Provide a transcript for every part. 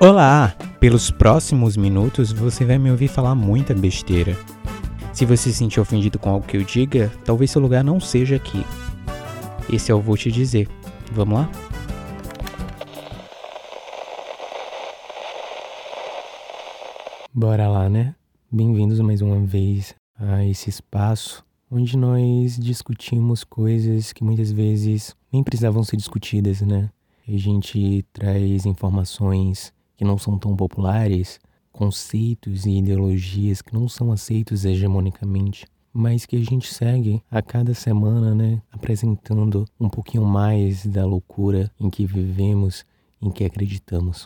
Olá! Pelos próximos minutos você vai me ouvir falar muita besteira. Se você se sentir ofendido com algo que eu diga, talvez seu lugar não seja aqui. Esse eu vou te dizer. Vamos lá? Bora lá, né? Bem-vindos mais uma vez a esse espaço onde nós discutimos coisas que muitas vezes nem precisavam ser discutidas, né? A gente traz informações que não são tão populares, conceitos e ideologias que não são aceitos hegemonicamente, mas que a gente segue a cada semana, né, apresentando um pouquinho mais da loucura em que vivemos, em que acreditamos.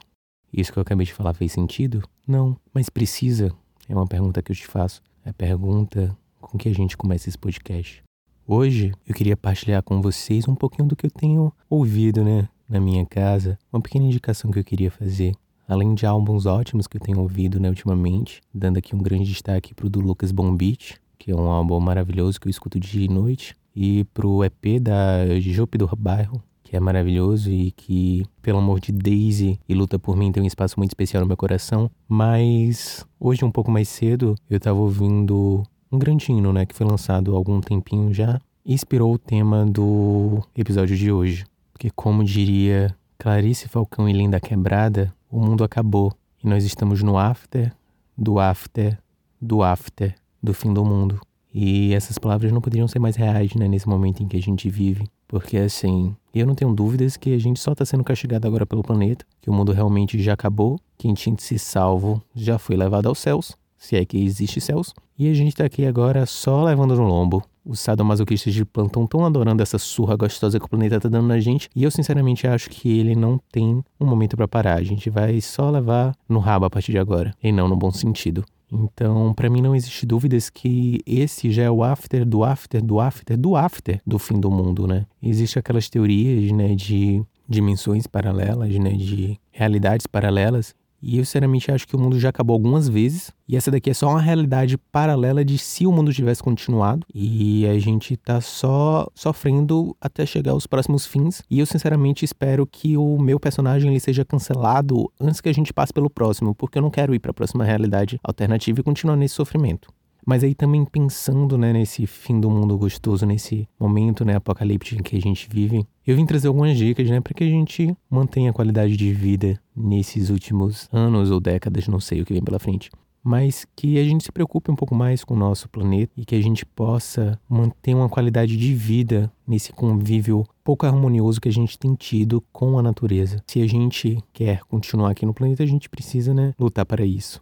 Isso que eu acabei de falar fez sentido? Não, mas precisa? É uma pergunta que eu te faço. É a pergunta com que a gente começa esse podcast. Hoje eu queria partilhar com vocês um pouquinho do que eu tenho ouvido, né, na minha casa, uma pequena indicação que eu queria fazer além de álbuns ótimos que eu tenho ouvido né, ultimamente, dando aqui um grande destaque pro do Lucas Bombit, que é um álbum maravilhoso que eu escuto dia e noite, e pro EP da Jope do Bairro, que é maravilhoso e que, pelo amor de Daisy e Luta por Mim, tem um espaço muito especial no meu coração. Mas hoje, um pouco mais cedo, eu tava ouvindo um grande hino, né, que foi lançado há algum tempinho já, e inspirou o tema do episódio de hoje. Porque, como diria Clarice Falcão e Linda Quebrada, o mundo acabou e nós estamos no after, do after, do after, do fim do mundo. E essas palavras não poderiam ser mais reais, né, nesse momento em que a gente vive. Porque assim, eu não tenho dúvidas que a gente só está sendo castigado agora pelo planeta, que o mundo realmente já acabou, quem tinha ser salvo já foi levado aos céus, se é que existe céus, e a gente está aqui agora só levando no lombo. Os sadomasoquistas de plantão estão adorando essa surra gostosa que o planeta tá dando na gente. E eu sinceramente acho que ele não tem um momento para parar. A gente vai só levar no rabo a partir de agora. E não no bom sentido. Então, para mim não existe dúvidas que esse já é o after do after do after do after do fim do mundo, né? Existem aquelas teorias, né, de dimensões paralelas, né, de realidades paralelas e eu sinceramente acho que o mundo já acabou algumas vezes. E essa daqui é só uma realidade paralela de se o mundo tivesse continuado. E a gente tá só sofrendo até chegar aos próximos fins. E eu sinceramente espero que o meu personagem ele seja cancelado antes que a gente passe pelo próximo, porque eu não quero ir para a próxima realidade alternativa e continuar nesse sofrimento. Mas aí também pensando, né, nesse fim do mundo gostoso, nesse momento, né, apocalíptico que a gente vive, eu vim trazer algumas dicas, né, para que a gente mantenha a qualidade de vida nesses últimos anos ou décadas, não sei o que vem pela frente. Mas que a gente se preocupe um pouco mais com o nosso planeta e que a gente possa manter uma qualidade de vida nesse convívio pouco harmonioso que a gente tem tido com a natureza. Se a gente quer continuar aqui no planeta, a gente precisa, né, lutar para isso.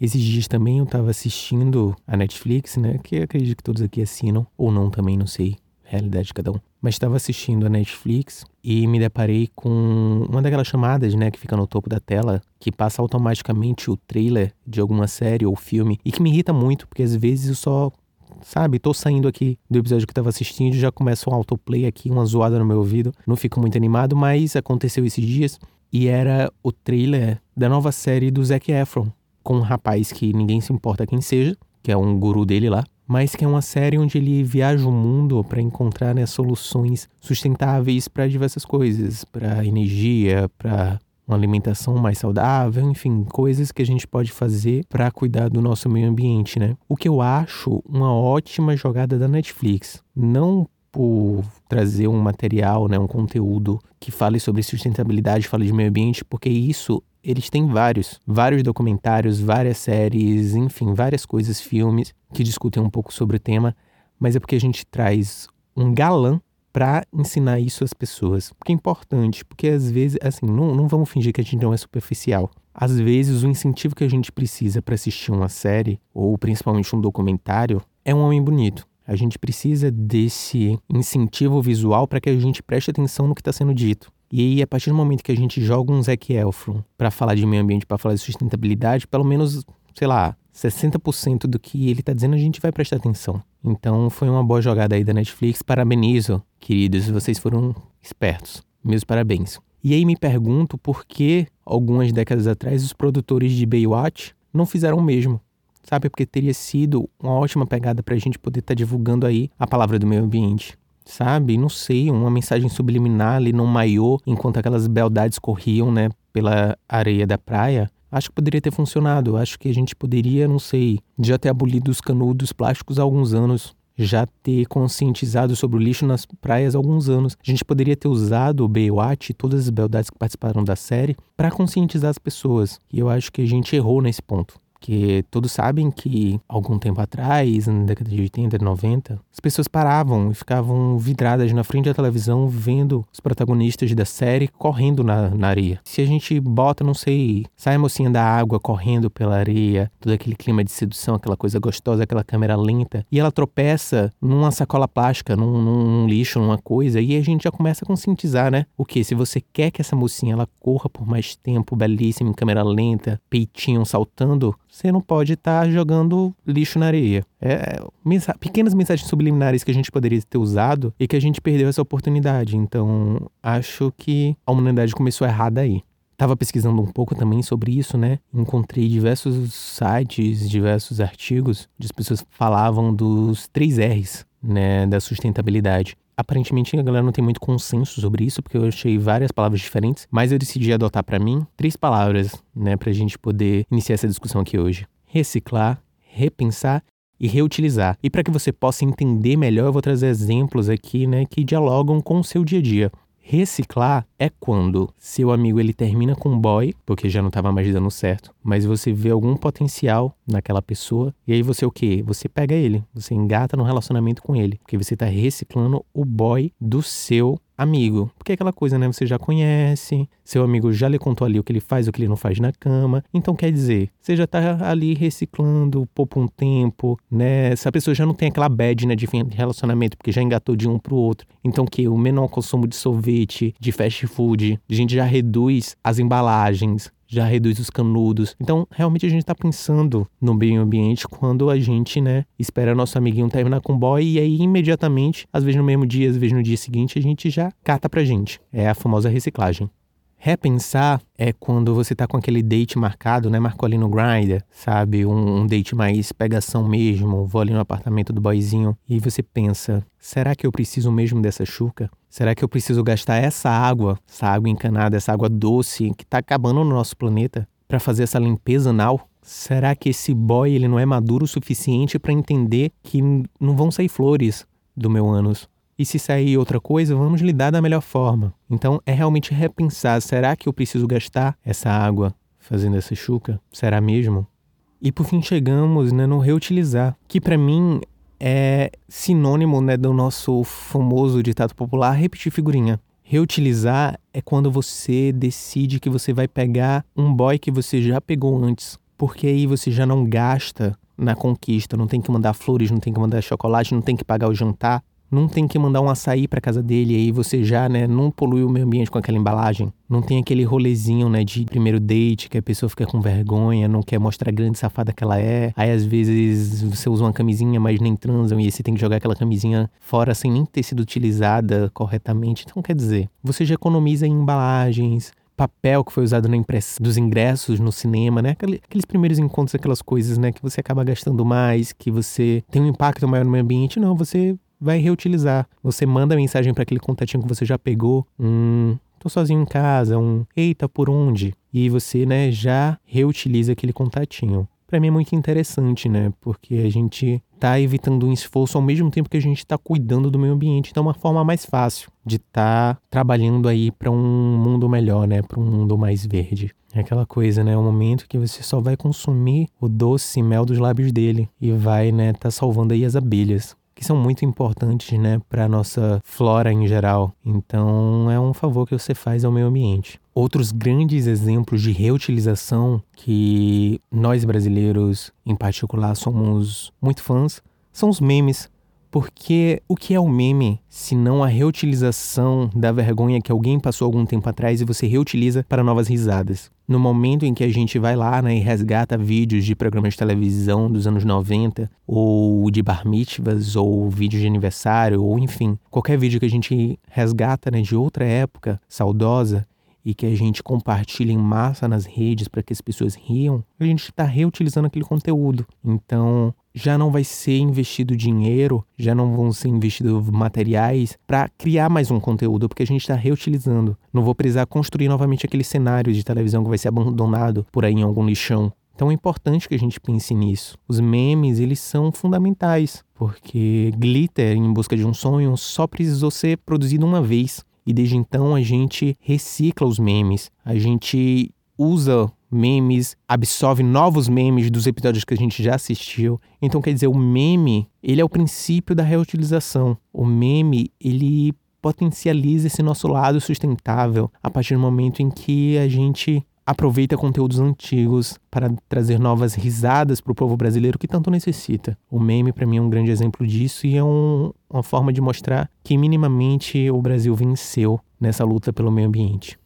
Esses dias também eu estava assistindo a Netflix, né? Que acredito que todos aqui assinam, ou não também, não sei. Realidade de cada um. Mas estava assistindo a Netflix e me deparei com uma daquelas chamadas, né, que fica no topo da tela, que passa automaticamente o trailer de alguma série ou filme e que me irrita muito, porque às vezes eu só sabe, tô saindo aqui do episódio que tava assistindo, já começa um autoplay aqui, uma zoada no meu ouvido. Não fico muito animado, mas aconteceu esses dias e era o trailer da nova série do Zac Efron, com um rapaz que ninguém se importa quem seja, que é um guru dele lá, mas que é uma série onde ele viaja o mundo para encontrar né, soluções sustentáveis para diversas coisas, para energia, para uma alimentação mais saudável, enfim, coisas que a gente pode fazer para cuidar do nosso meio ambiente, né? O que eu acho uma ótima jogada da Netflix, não por trazer um material, né, um conteúdo que fale sobre sustentabilidade, fale de meio ambiente, porque isso eles têm vários, vários documentários, várias séries, enfim, várias coisas, filmes que discutem um pouco sobre o tema, mas é porque a gente traz um galã para ensinar isso às pessoas. Porque é importante, porque às vezes, assim, não, não vamos fingir que a gente não é superficial. Às vezes, o incentivo que a gente precisa para assistir uma série, ou principalmente um documentário, é um homem bonito. A gente precisa desse incentivo visual para que a gente preste atenção no que está sendo dito. E aí, a partir do momento que a gente joga um Zac Efron para falar de meio ambiente, para falar de sustentabilidade, pelo menos, sei lá, 60% do que ele está dizendo a gente vai prestar atenção. Então, foi uma boa jogada aí da Netflix. Parabenizo, queridos, vocês foram espertos. Meus parabéns. E aí me pergunto por que, algumas décadas atrás, os produtores de Baywatch não fizeram o mesmo. Sabe? Porque teria sido uma ótima pegada para a gente poder estar tá divulgando aí a palavra do meio ambiente sabe? Não sei, uma mensagem subliminar ali no maiô, enquanto aquelas beldades corriam, né, pela areia da praia. Acho que poderia ter funcionado. Acho que a gente poderia, não sei, já ter abolido os canudos plásticos há alguns anos já ter conscientizado sobre o lixo nas praias há alguns anos. A gente poderia ter usado o Baywatch e todas as beldades que participaram da série para conscientizar as pessoas. E eu acho que a gente errou nesse ponto. Porque todos sabem que algum tempo atrás, na década de 80, 90, as pessoas paravam e ficavam vidradas na frente da televisão vendo os protagonistas da série correndo na, na areia. Se a gente bota, não sei, sai a mocinha da água correndo pela areia, todo aquele clima de sedução, aquela coisa gostosa, aquela câmera lenta, e ela tropeça numa sacola plástica, num, num lixo, numa coisa, e a gente já começa a conscientizar, né? O que? Se você quer que essa mocinha ela corra por mais tempo, belíssima, em câmera lenta, peitinho saltando, você não pode estar tá jogando lixo na areia. É, mensa pequenas mensagens subliminares que a gente poderia ter usado e que a gente perdeu essa oportunidade. Então, acho que a humanidade começou errada aí. Tava pesquisando um pouco também sobre isso, né? Encontrei diversos sites, diversos artigos, onde as pessoas falavam dos três R's, né, da sustentabilidade. Aparentemente a galera não tem muito consenso sobre isso, porque eu achei várias palavras diferentes, mas eu decidi adotar para mim três palavras, né, pra gente poder iniciar essa discussão aqui hoje: reciclar, repensar e reutilizar. E para que você possa entender melhor, eu vou trazer exemplos aqui, né, que dialogam com o seu dia a dia. Reciclar é quando seu amigo ele termina com um boy, porque já não estava mais dando certo, mas você vê algum potencial naquela pessoa e aí você o quê? Você pega ele, você engata no relacionamento com ele, porque você está reciclando o boy do seu amigo. Porque é aquela coisa, né? Você já conhece, seu amigo já lhe contou ali o que ele faz, o que ele não faz na cama. Então quer dizer, você já tá ali reciclando, poupa um tempo, né? Essa pessoa já não tem aquela bad, né, de relacionamento, porque já engatou de um pro outro. Então que o menor consumo de sorvete, de fast food, a gente já reduz as embalagens, já reduz os canudos. Então, realmente a gente está pensando no meio ambiente quando a gente, né, espera nosso amiguinho terminar com o boy e aí imediatamente, às vezes no mesmo dia, às vezes no dia seguinte, a gente já cata pra gente. É a famosa reciclagem. Repensar é quando você tá com aquele date marcado, né? Marcou ali no Grindr, sabe? Um, um, date mais pegação mesmo. Vou ali no apartamento do boyzinho e você pensa: será que eu preciso mesmo dessa chuca? Será que eu preciso gastar essa água, essa água encanada, essa água doce que tá acabando no nosso planeta para fazer essa limpeza anal? Será que esse boy ele não é maduro o suficiente para entender que não vão sair flores do meu ânus? E se sair outra coisa, vamos lidar da melhor forma. Então é realmente repensar: será que eu preciso gastar essa água fazendo essa chuca? Será mesmo? E por fim chegamos né, no reutilizar, que para mim é sinônimo né, do nosso famoso ditado popular repetir figurinha. Reutilizar é quando você decide que você vai pegar um boy que você já pegou antes, porque aí você já não gasta na conquista, não tem que mandar flores, não tem que mandar chocolate, não tem que pagar o jantar, não tem que mandar um açaí para casa dele e aí você já, né, não polui o meio ambiente com aquela embalagem. Não tem aquele rolezinho, né, de primeiro date que a pessoa fica com vergonha, não quer mostrar grande safada que ela é. Aí às vezes você usa uma camisinha, mas nem transam e aí você tem que jogar aquela camisinha fora sem nem ter sido utilizada corretamente. Então quer dizer, você já economiza em embalagens, papel que foi usado na impressão dos ingressos no cinema, né? Aqueles primeiros encontros, aquelas coisas, né? Que você acaba gastando mais, que você tem um impacto maior no meio ambiente. Não, você vai reutilizar. Você manda mensagem para aquele contatinho que você já pegou, um tô sozinho em casa, um eita, por onde? E você, né, já reutiliza aquele contatinho. Para mim é muito interessante, né? Porque a gente tá evitando um esforço ao mesmo tempo que a gente está cuidando do meio ambiente. Então é uma forma mais fácil de estar tá trabalhando aí para um mundo melhor, né? Para um mundo mais verde. É aquela coisa, né? É um momento que você só vai consumir o doce mel dos lábios dele e vai, né, tá salvando aí as abelhas que são muito importantes, né, para nossa flora em geral. Então, é um favor que você faz ao meio ambiente. Outros grandes exemplos de reutilização que nós brasileiros, em particular, somos muito fãs são os memes porque o que é o meme se não a reutilização da vergonha que alguém passou algum tempo atrás e você reutiliza para novas risadas? No momento em que a gente vai lá né, e resgata vídeos de programas de televisão dos anos 90, ou de bar mitzvahs, ou vídeos de aniversário, ou enfim, qualquer vídeo que a gente resgata né, de outra época saudosa, e que a gente compartilha em massa nas redes para que as pessoas riam, a gente está reutilizando aquele conteúdo. Então, já não vai ser investido dinheiro, já não vão ser investidos materiais para criar mais um conteúdo, porque a gente está reutilizando. Não vou precisar construir novamente aquele cenário de televisão que vai ser abandonado por aí em algum lixão. Então é importante que a gente pense nisso. Os memes, eles são fundamentais, porque Glitter em busca de um sonho só precisou ser produzido uma vez. E desde então a gente recicla os memes, a gente usa memes, absorve novos memes dos episódios que a gente já assistiu. Então quer dizer, o meme, ele é o princípio da reutilização. O meme, ele potencializa esse nosso lado sustentável a partir do momento em que a gente aproveita conteúdos antigos para trazer novas risadas para o povo brasileiro que tanto necessita. O meme, para mim, é um grande exemplo disso e é um, uma forma de mostrar que minimamente o Brasil venceu nessa luta pelo meio ambiente.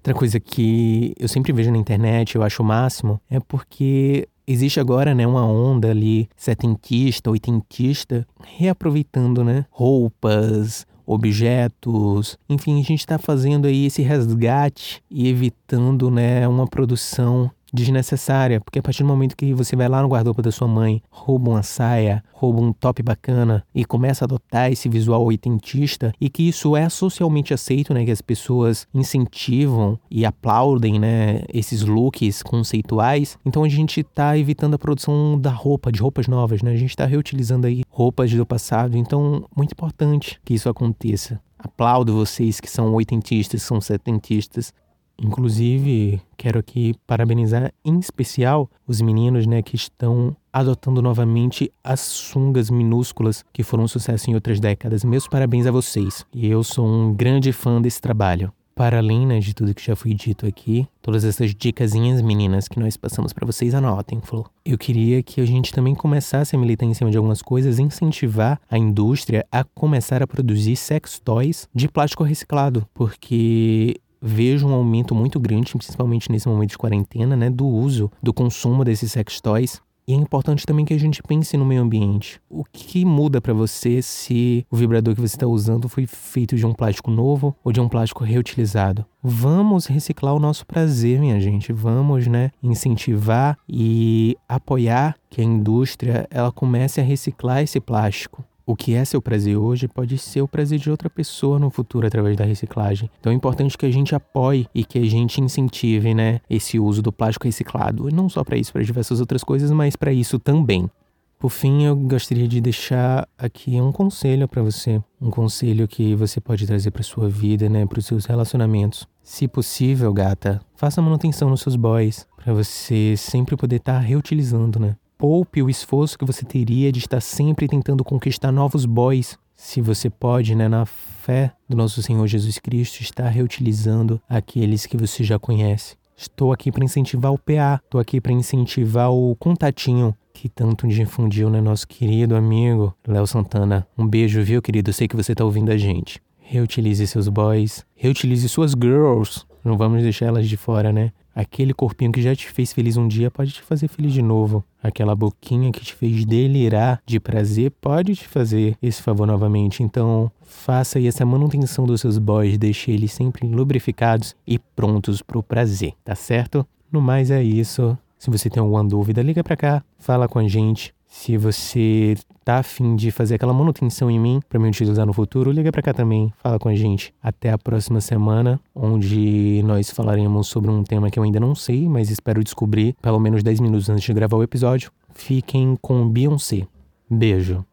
Outra coisa que eu sempre vejo na internet, eu acho o máximo, é porque existe agora, né, uma onda ali setentista, oitentista, reaproveitando, né, roupas, objetos, enfim, a gente está fazendo aí esse resgate e evitando, né, uma produção desnecessária, porque a partir do momento que você vai lá no guarda-roupa da sua mãe, rouba uma saia, rouba um top bacana e começa a adotar esse visual oitentista e que isso é socialmente aceito, né, que as pessoas incentivam e aplaudem, né, esses looks conceituais, então a gente está evitando a produção da roupa, de roupas novas, né? A gente está reutilizando aí roupas do passado, então muito importante que isso aconteça. Aplaudo vocês que são oitentistas, são setentistas, Inclusive, quero aqui parabenizar em especial os meninos né, que estão adotando novamente as sungas minúsculas que foram um sucesso em outras décadas. Meus parabéns a vocês. E eu sou um grande fã desse trabalho. Para além né, de tudo que já foi dito aqui, todas essas dicasinhas meninas que nós passamos para vocês, anotem, Flor. Eu queria que a gente também começasse a militar em cima de algumas coisas, incentivar a indústria a começar a produzir sex toys de plástico reciclado, porque vejo um aumento muito grande, principalmente nesse momento de quarentena, né, do uso, do consumo desses sex toys. E é importante também que a gente pense no meio ambiente. O que muda para você se o vibrador que você está usando foi feito de um plástico novo ou de um plástico reutilizado? Vamos reciclar o nosso prazer, minha gente. Vamos, né, incentivar e apoiar que a indústria ela comece a reciclar esse plástico. O que é seu prazer hoje pode ser o prazer de outra pessoa no futuro através da reciclagem. Então é importante que a gente apoie e que a gente incentive, né, esse uso do plástico reciclado. E não só para isso, para diversas outras coisas, mas para isso também. Por fim, eu gostaria de deixar aqui um conselho para você, um conselho que você pode trazer para sua vida, né, para os seus relacionamentos. Se possível, gata, faça manutenção nos seus boys, para você sempre poder estar tá reutilizando, né? Poupe o esforço que você teria de estar sempre tentando conquistar novos boys. Se você pode, né, na fé do nosso Senhor Jesus Cristo, estar reutilizando aqueles que você já conhece. Estou aqui para incentivar o PA, estou aqui para incentivar o contatinho que tanto difundiu, né, nosso querido amigo Léo Santana. Um beijo, viu, querido? Sei que você está ouvindo a gente. Reutilize seus boys, reutilize suas girls. Não vamos deixar elas de fora, né? Aquele corpinho que já te fez feliz um dia pode te fazer feliz de novo. Aquela boquinha que te fez delirar de prazer pode te fazer esse favor novamente. Então, faça aí essa manutenção dos seus boys, deixe eles sempre lubrificados e prontos para o prazer, tá certo? No mais é isso. Se você tem alguma dúvida, liga para cá, fala com a gente. Se você tá afim de fazer aquela manutenção em mim para me utilizar no futuro, liga para cá também, fala com a gente. Até a próxima semana, onde nós falaremos sobre um tema que eu ainda não sei, mas espero descobrir pelo menos 10 minutos antes de gravar o episódio. Fiquem com Beyoncé. Beijo.